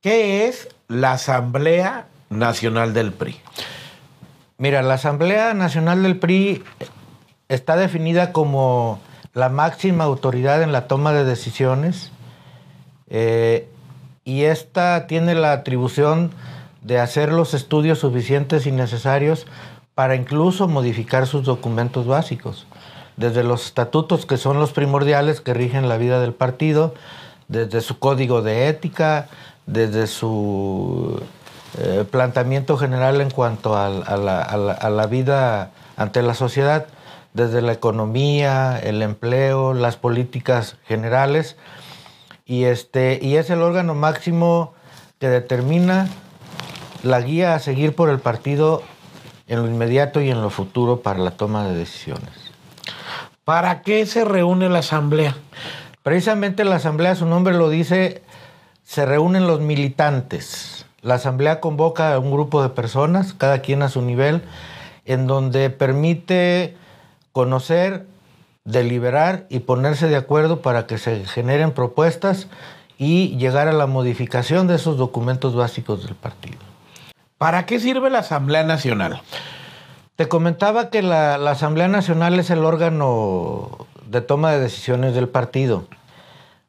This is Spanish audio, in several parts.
¿Qué es la Asamblea Nacional del PRI? Mira, la Asamblea Nacional del PRI está definida como la máxima autoridad en la toma de decisiones eh, y esta tiene la atribución de hacer los estudios suficientes y necesarios para incluso modificar sus documentos básicos, desde los estatutos que son los primordiales que rigen la vida del partido, desde su código de ética, desde su eh, planteamiento general en cuanto a, la, vida ante la sociedad, desde la economía, el empleo, las políticas generales, y, este, y es el órgano máximo que determina la guía a seguir por el partido en lo inmediato y en lo futuro para la toma de decisiones. ¿Para qué se reúne la asamblea? Precisamente la asamblea, su nombre lo dice, se reúnen los militantes. La asamblea convoca a un grupo de personas, cada quien a su nivel, en donde permite conocer, deliberar y ponerse de acuerdo para que se generen propuestas y llegar a la modificación de esos documentos básicos del partido. ¿Para qué sirve la Asamblea Nacional? Te comentaba que la, Asamblea Nacional es el órgano de toma de decisiones del partido.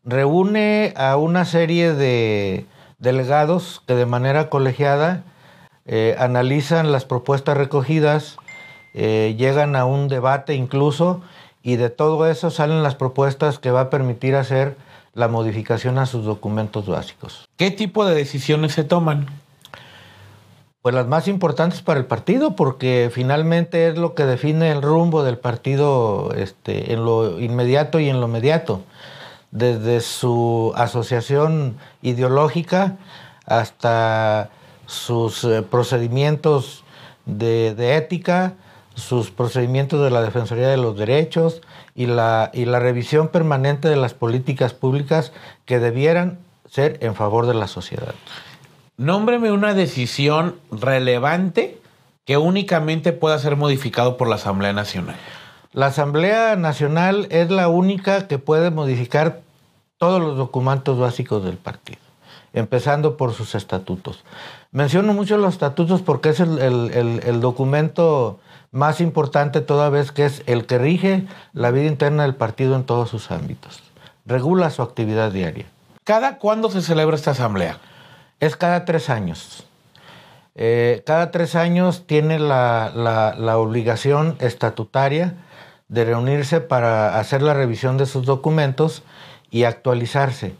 Reúne a una serie de delegados que de manera colegiada eh, analizan las propuestas recogidas, eh, llegan a un debate incluso y de todo eso salen las propuestas que va a permitir hacer la modificación a sus documentos básicos. ¿Qué tipo de decisiones se toman? Pues las más importantes para el partido, porque finalmente es lo que define el rumbo del partido este, en lo inmediato y en lo mediato, desde su asociación ideológica hasta sus eh, procedimientos de, ética, sus procedimientos de la Defensoría de los Derechos y la, y la revisión permanente de las políticas públicas que debieran ser en favor de la sociedad. Nómbreme una decisión relevante que únicamente pueda ser modificado por la Asamblea Nacional. La Asamblea Nacional es la única que puede modificar todos los documentos básicos del partido, empezando por sus estatutos. Menciono mucho los estatutos porque es el, documento más importante toda vez que es el que rige la vida interna del partido en todos sus ámbitos. Regula su actividad diaria. ¿Cada cuándo se celebra esta asamblea? Es cada tres años. Eh, cada tres años tiene la, obligación estatutaria de reunirse para hacer la revisión de sus documentos y actualizarse.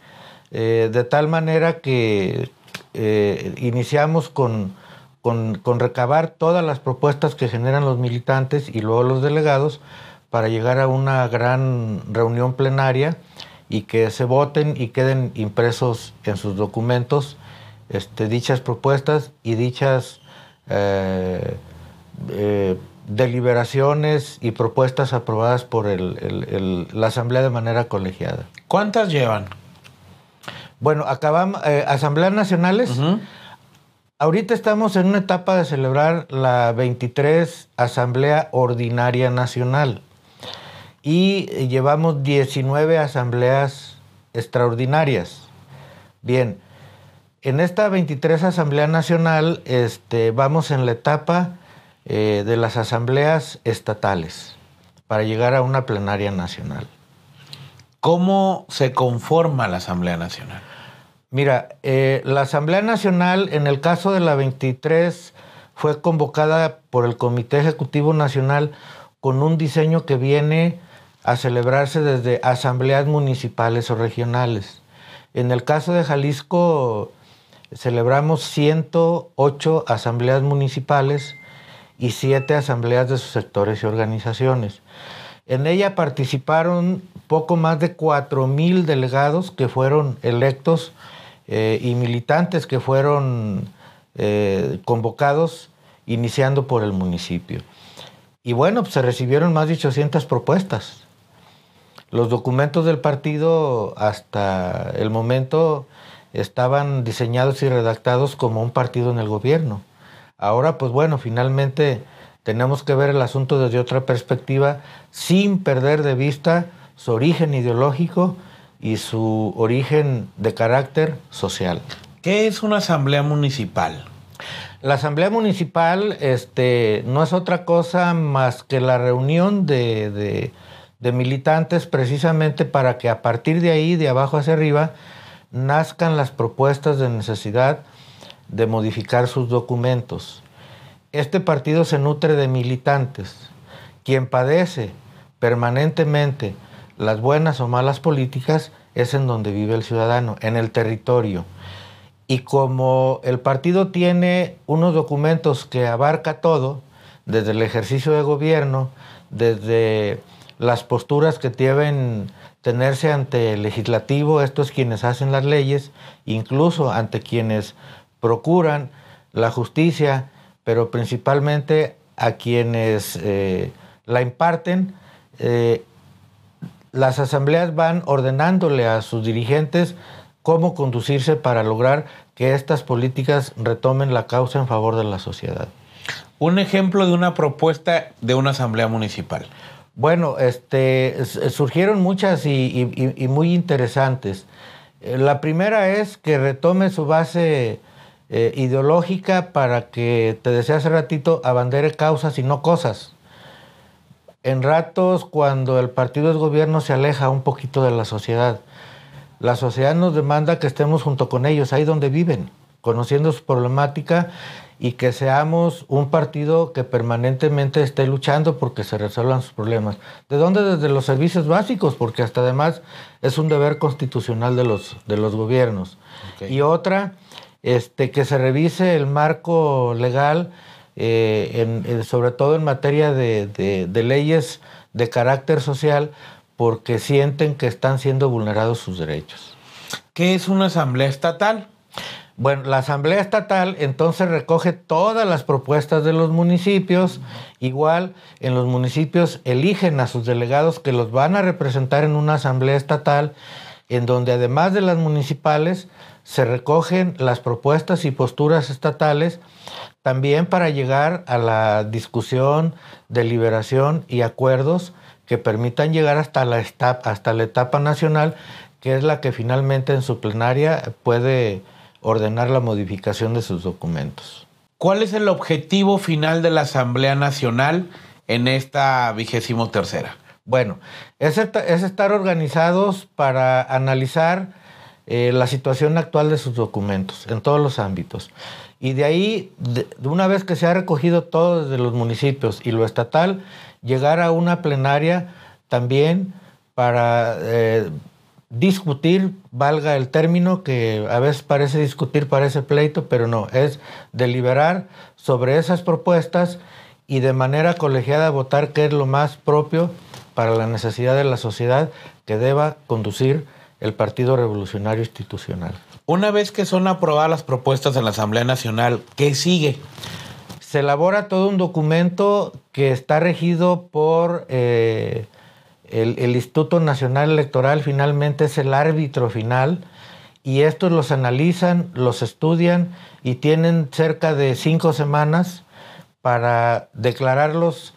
Eh, de tal manera que eh, iniciamos con, con, recabar todas las propuestas que generan los militantes y luego los delegados para llegar a una gran reunión plenaria y que se voten y queden impresos en sus documentos este, dichas propuestas y dichas eh, eh, deliberaciones y propuestas aprobadas por la Asamblea de manera colegiada. ¿Cuántas llevan? Bueno, acabamos, eh, Asambleas Nacionales. Ahorita estamos en una etapa de celebrar la 23 Asamblea Ordinaria Nacional y llevamos 19 asambleas extraordinarias. Bien, en esta 23 Asamblea Nacional este, vamos en la etapa eh, de las asambleas estatales para llegar a una plenaria nacional. ¿Cómo se conforma la Asamblea Nacional? Mira, eh, la Asamblea Nacional, en el caso de la 23, fue convocada por el Comité Ejecutivo Nacional con un diseño que viene a celebrarse desde asambleas municipales o regionales. En el caso de Jalisco, celebramos 108 asambleas municipales y 7 asambleas de sus sectores y organizaciones. En ella participaron poco más de 4.000 delegados que fueron electos eh, y militantes que fueron eh, convocados iniciando por el municipio. Y bueno, pues, se recibieron más de 800 propuestas. Los documentos del partido hasta el momento estaban diseñados y redactados como un partido en el gobierno. Ahora, pues bueno, finalmente tenemos que ver el asunto desde otra perspectiva, sin perder de vista su origen ideológico y su origen de carácter social. ¿Qué es una asamblea municipal? La asamblea municipal este, no es otra cosa más que la reunión de, de, de militantes precisamente para que a partir de ahí, de abajo hacia arriba, nazcan las propuestas de necesidad de modificar sus documentos. Este partido se nutre de militantes. Quien padece permanentemente las buenas o malas políticas es en donde vive el ciudadano, en el territorio. Y como el partido tiene unos documentos que abarca todo, desde el ejercicio de gobierno, desde las posturas que deben tenerse ante el legislativo, estos quienes hacen las leyes, incluso ante quienes procuran la justicia, pero principalmente a quienes eh, la imparten, eh, las asambleas van ordenándole a sus dirigentes cómo conducirse para lograr que estas políticas retomen la causa en favor de la sociedad. Un ejemplo de una propuesta de una asamblea municipal. Bueno, este, surgieron muchas y, muy interesantes. Eh, la primera es que retome su base eh, ideológica para que, te decía hace ratito, abandere causas y no cosas. En ratos, cuando el partido de gobierno se aleja un poquito de la sociedad, la sociedad nos demanda que estemos junto con ellos, ahí donde viven, conociendo su problemática y que seamos un partido que permanentemente esté luchando porque se resuelvan sus problemas. ¿De dónde? Desde los servicios básicos, porque hasta además es un deber constitucional de los, de los gobiernos. Okay. Y otra, este, que se revise el marco legal, eh, en, en, sobre todo en materia de, de, de leyes de carácter social, porque sienten que están siendo vulnerados sus derechos. ¿Qué es una asamblea estatal? Bueno, la Asamblea Estatal entonces recoge todas las propuestas de los municipios. Igual en los municipios eligen a sus delegados que los van a representar en una Asamblea Estatal, en donde además de las municipales se recogen las propuestas y posturas estatales, también para llegar a la discusión, deliberación y acuerdos que permitan llegar hasta la, etapa, hasta la etapa nacional, que es la que finalmente en su plenaria puede ordenar la modificación de sus documentos. ¿Cuál es el objetivo final de la Asamblea Nacional en esta vigésimo tercera? Bueno, es, es estar organizados para analizar eh, la situación actual de sus documentos en todos los ámbitos. Y de ahí, de, de una vez que se ha recogido todo desde los municipios y lo estatal, llegar a una plenaria también para eh, discutir, valga el término, que a veces parece discutir, parece pleito, pero no, es deliberar sobre esas propuestas y de manera colegiada votar qué es lo más propio para la necesidad de la sociedad que deba conducir el Partido Revolucionario Institucional. Una vez que son aprobadas las propuestas en la Asamblea Nacional, ¿qué sigue? Se elabora todo un documento que está regido por... Eh, el, Instituto Nacional Electoral finalmente es el árbitro final y estos los analizan, los estudian y tienen cerca de cinco semanas para declararlos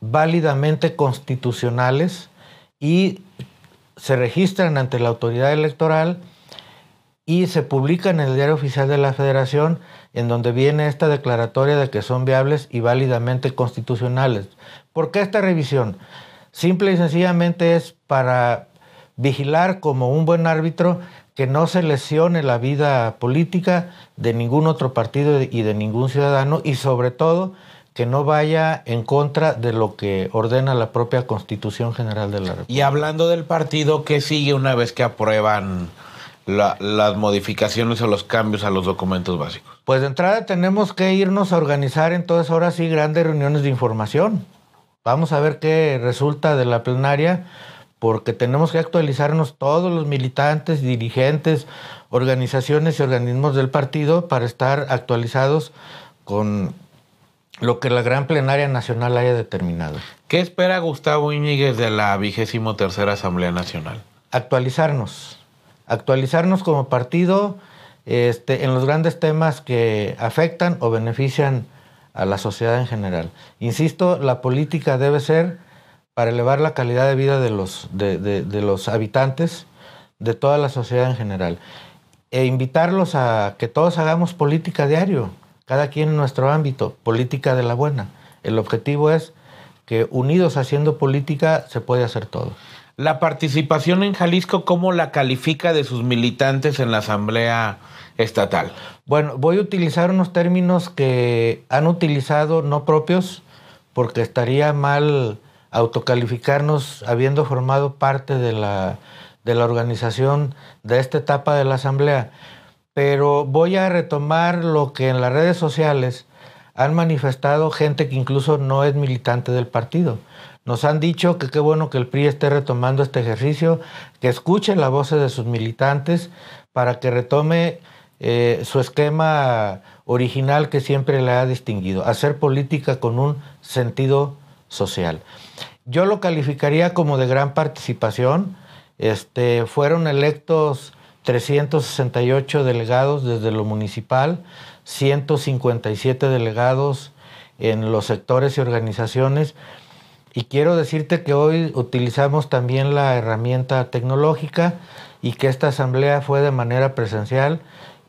válidamente constitucionales y se registran ante la autoridad electoral y se publican en el Diario Oficial de la Federación en donde viene esta declaratoria de que son viables y válidamente constitucionales. ¿Por qué esta revisión? Simple y sencillamente es para vigilar como un buen árbitro que no se lesione la vida política de ningún otro partido y de ningún ciudadano y sobre todo que no vaya en contra de lo que ordena la propia Constitución General de la República. Y hablando del partido, ¿qué sigue una vez que aprueban la, las modificaciones o los cambios a los documentos básicos? Pues de entrada tenemos que irnos a organizar entonces ahora sí grandes reuniones de información. Vamos a ver qué resulta de la plenaria, porque tenemos que actualizarnos todos los militantes, dirigentes, organizaciones y organismos del partido para estar actualizados con lo que la gran plenaria nacional haya determinado. ¿Qué espera Gustavo Íñiguez de la vigésimo tercera Asamblea Nacional? Actualizarnos, actualizarnos como partido este, en los grandes temas que afectan o benefician a la sociedad en general. Insisto, la política debe ser para elevar la calidad de vida de los, de, los habitantes, de toda la sociedad en general. e invitarlos a que todos hagamos política diario, cada quien en nuestro ámbito, política de la buena. El objetivo es que unidos haciendo política se puede hacer todo. La participación en Jalisco, ¿cómo la califica de sus militantes en la Asamblea Estatal? Bueno, voy a utilizar unos términos que han utilizado no propios, porque estaría mal autocalificarnos habiendo formado parte de la, de la organización de esta etapa de la Asamblea. Pero voy a retomar lo que en las redes sociales han manifestado gente que incluso no es militante del partido. Nos han dicho que qué bueno que el PRI esté retomando este ejercicio, que escuche la voz de sus militantes para que retome eh, su esquema original que siempre le ha distinguido, hacer política con un sentido social. Yo lo calificaría como de gran participación. Este, fueron electos 368 delegados desde lo municipal, 157 delegados en los sectores y organizaciones y quiero decirte que hoy utilizamos también la herramienta tecnológica y que esta asamblea fue de manera presencial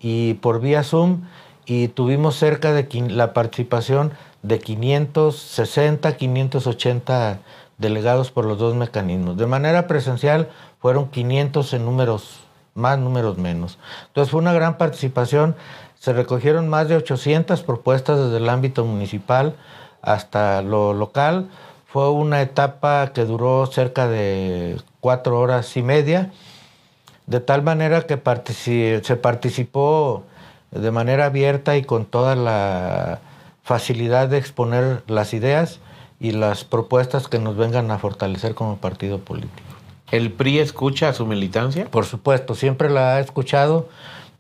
y por vía Zoom y tuvimos cerca de la participación de 560, 580 delegados por los dos mecanismos. De manera presencial fueron 500 en números más, números menos. Entonces fue una gran participación. Se recogieron más de 800 propuestas desde el ámbito municipal hasta lo local fue una etapa que duró cerca de cuatro horas y media, de tal manera que se participó de manera abierta y con toda la facilidad de exponer las ideas y las propuestas que nos vengan a fortalecer como partido político. ¿El PRI escucha a su militancia? Por supuesto, siempre la ha escuchado,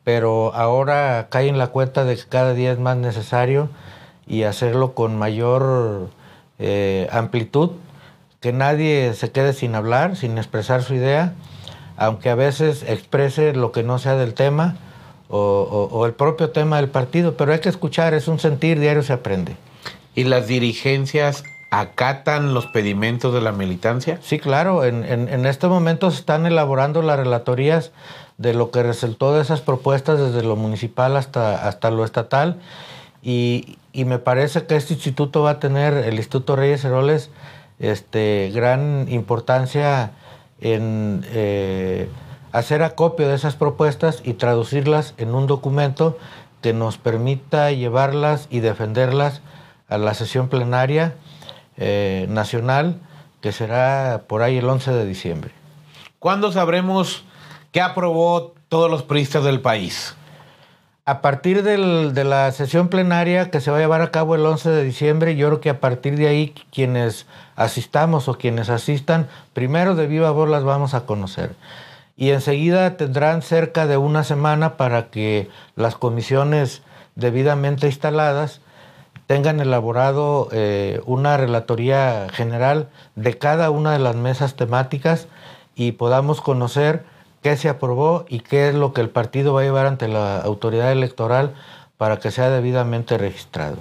pero ahora cae en la cuenta de que cada día es más necesario y hacerlo con mayor eh, amplitud, que nadie se quede sin hablar, sin expresar su idea, aunque a veces exprese lo que no sea del tema o, el propio tema del partido, pero hay que escuchar, es un sentir, diario se aprende. ¿Y las dirigencias acatan los pedimentos de la militancia? Sí, claro, en, en, este momento se están elaborando las relatorías de lo que resultó de esas propuestas desde lo municipal hasta, hasta lo estatal y, me parece que este instituto va a tener, el Instituto Reyes Heroles, este, gran importancia en eh, hacer acopio de esas propuestas y traducirlas en un documento que nos permita llevarlas y defenderlas a la sesión plenaria eh, nacional, que será por ahí el 11 de diciembre. ¿Cuándo sabremos qué aprobó todos los periodistas del país? A partir de la sesión plenaria que se va a llevar a cabo el 11 de diciembre, yo creo que a partir de ahí quienes asistamos o quienes asistan, primero de viva voz las vamos a conocer. Y enseguida tendrán cerca de una semana para que las comisiones debidamente instaladas tengan elaborado eh, una relatoría general de cada una de las mesas temáticas y podamos conocer qué se aprobó y qué es lo que el partido va a llevar ante la autoridad electoral para que sea debidamente registrado.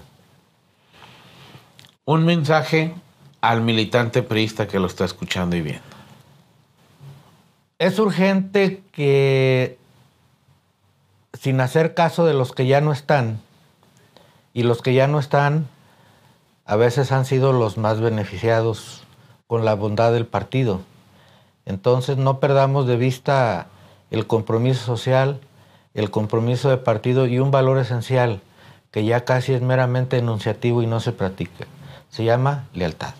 Un mensaje al militante priista que lo está escuchando y viendo. Es urgente que, sin hacer caso de los que ya no están, y los que ya no están, a veces han sido los más beneficiados con la bondad del partido. Entonces no perdamos de vista el compromiso social, el compromiso de partido y un valor esencial que ya casi es meramente enunciativo y no se practica. Se llama lealtad.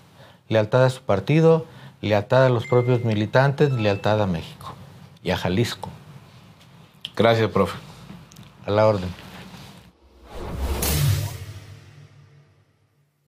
Lealtad a su partido, lealtad a los propios militantes, lealtad a México y a Jalisco. Gracias, profe. A la orden.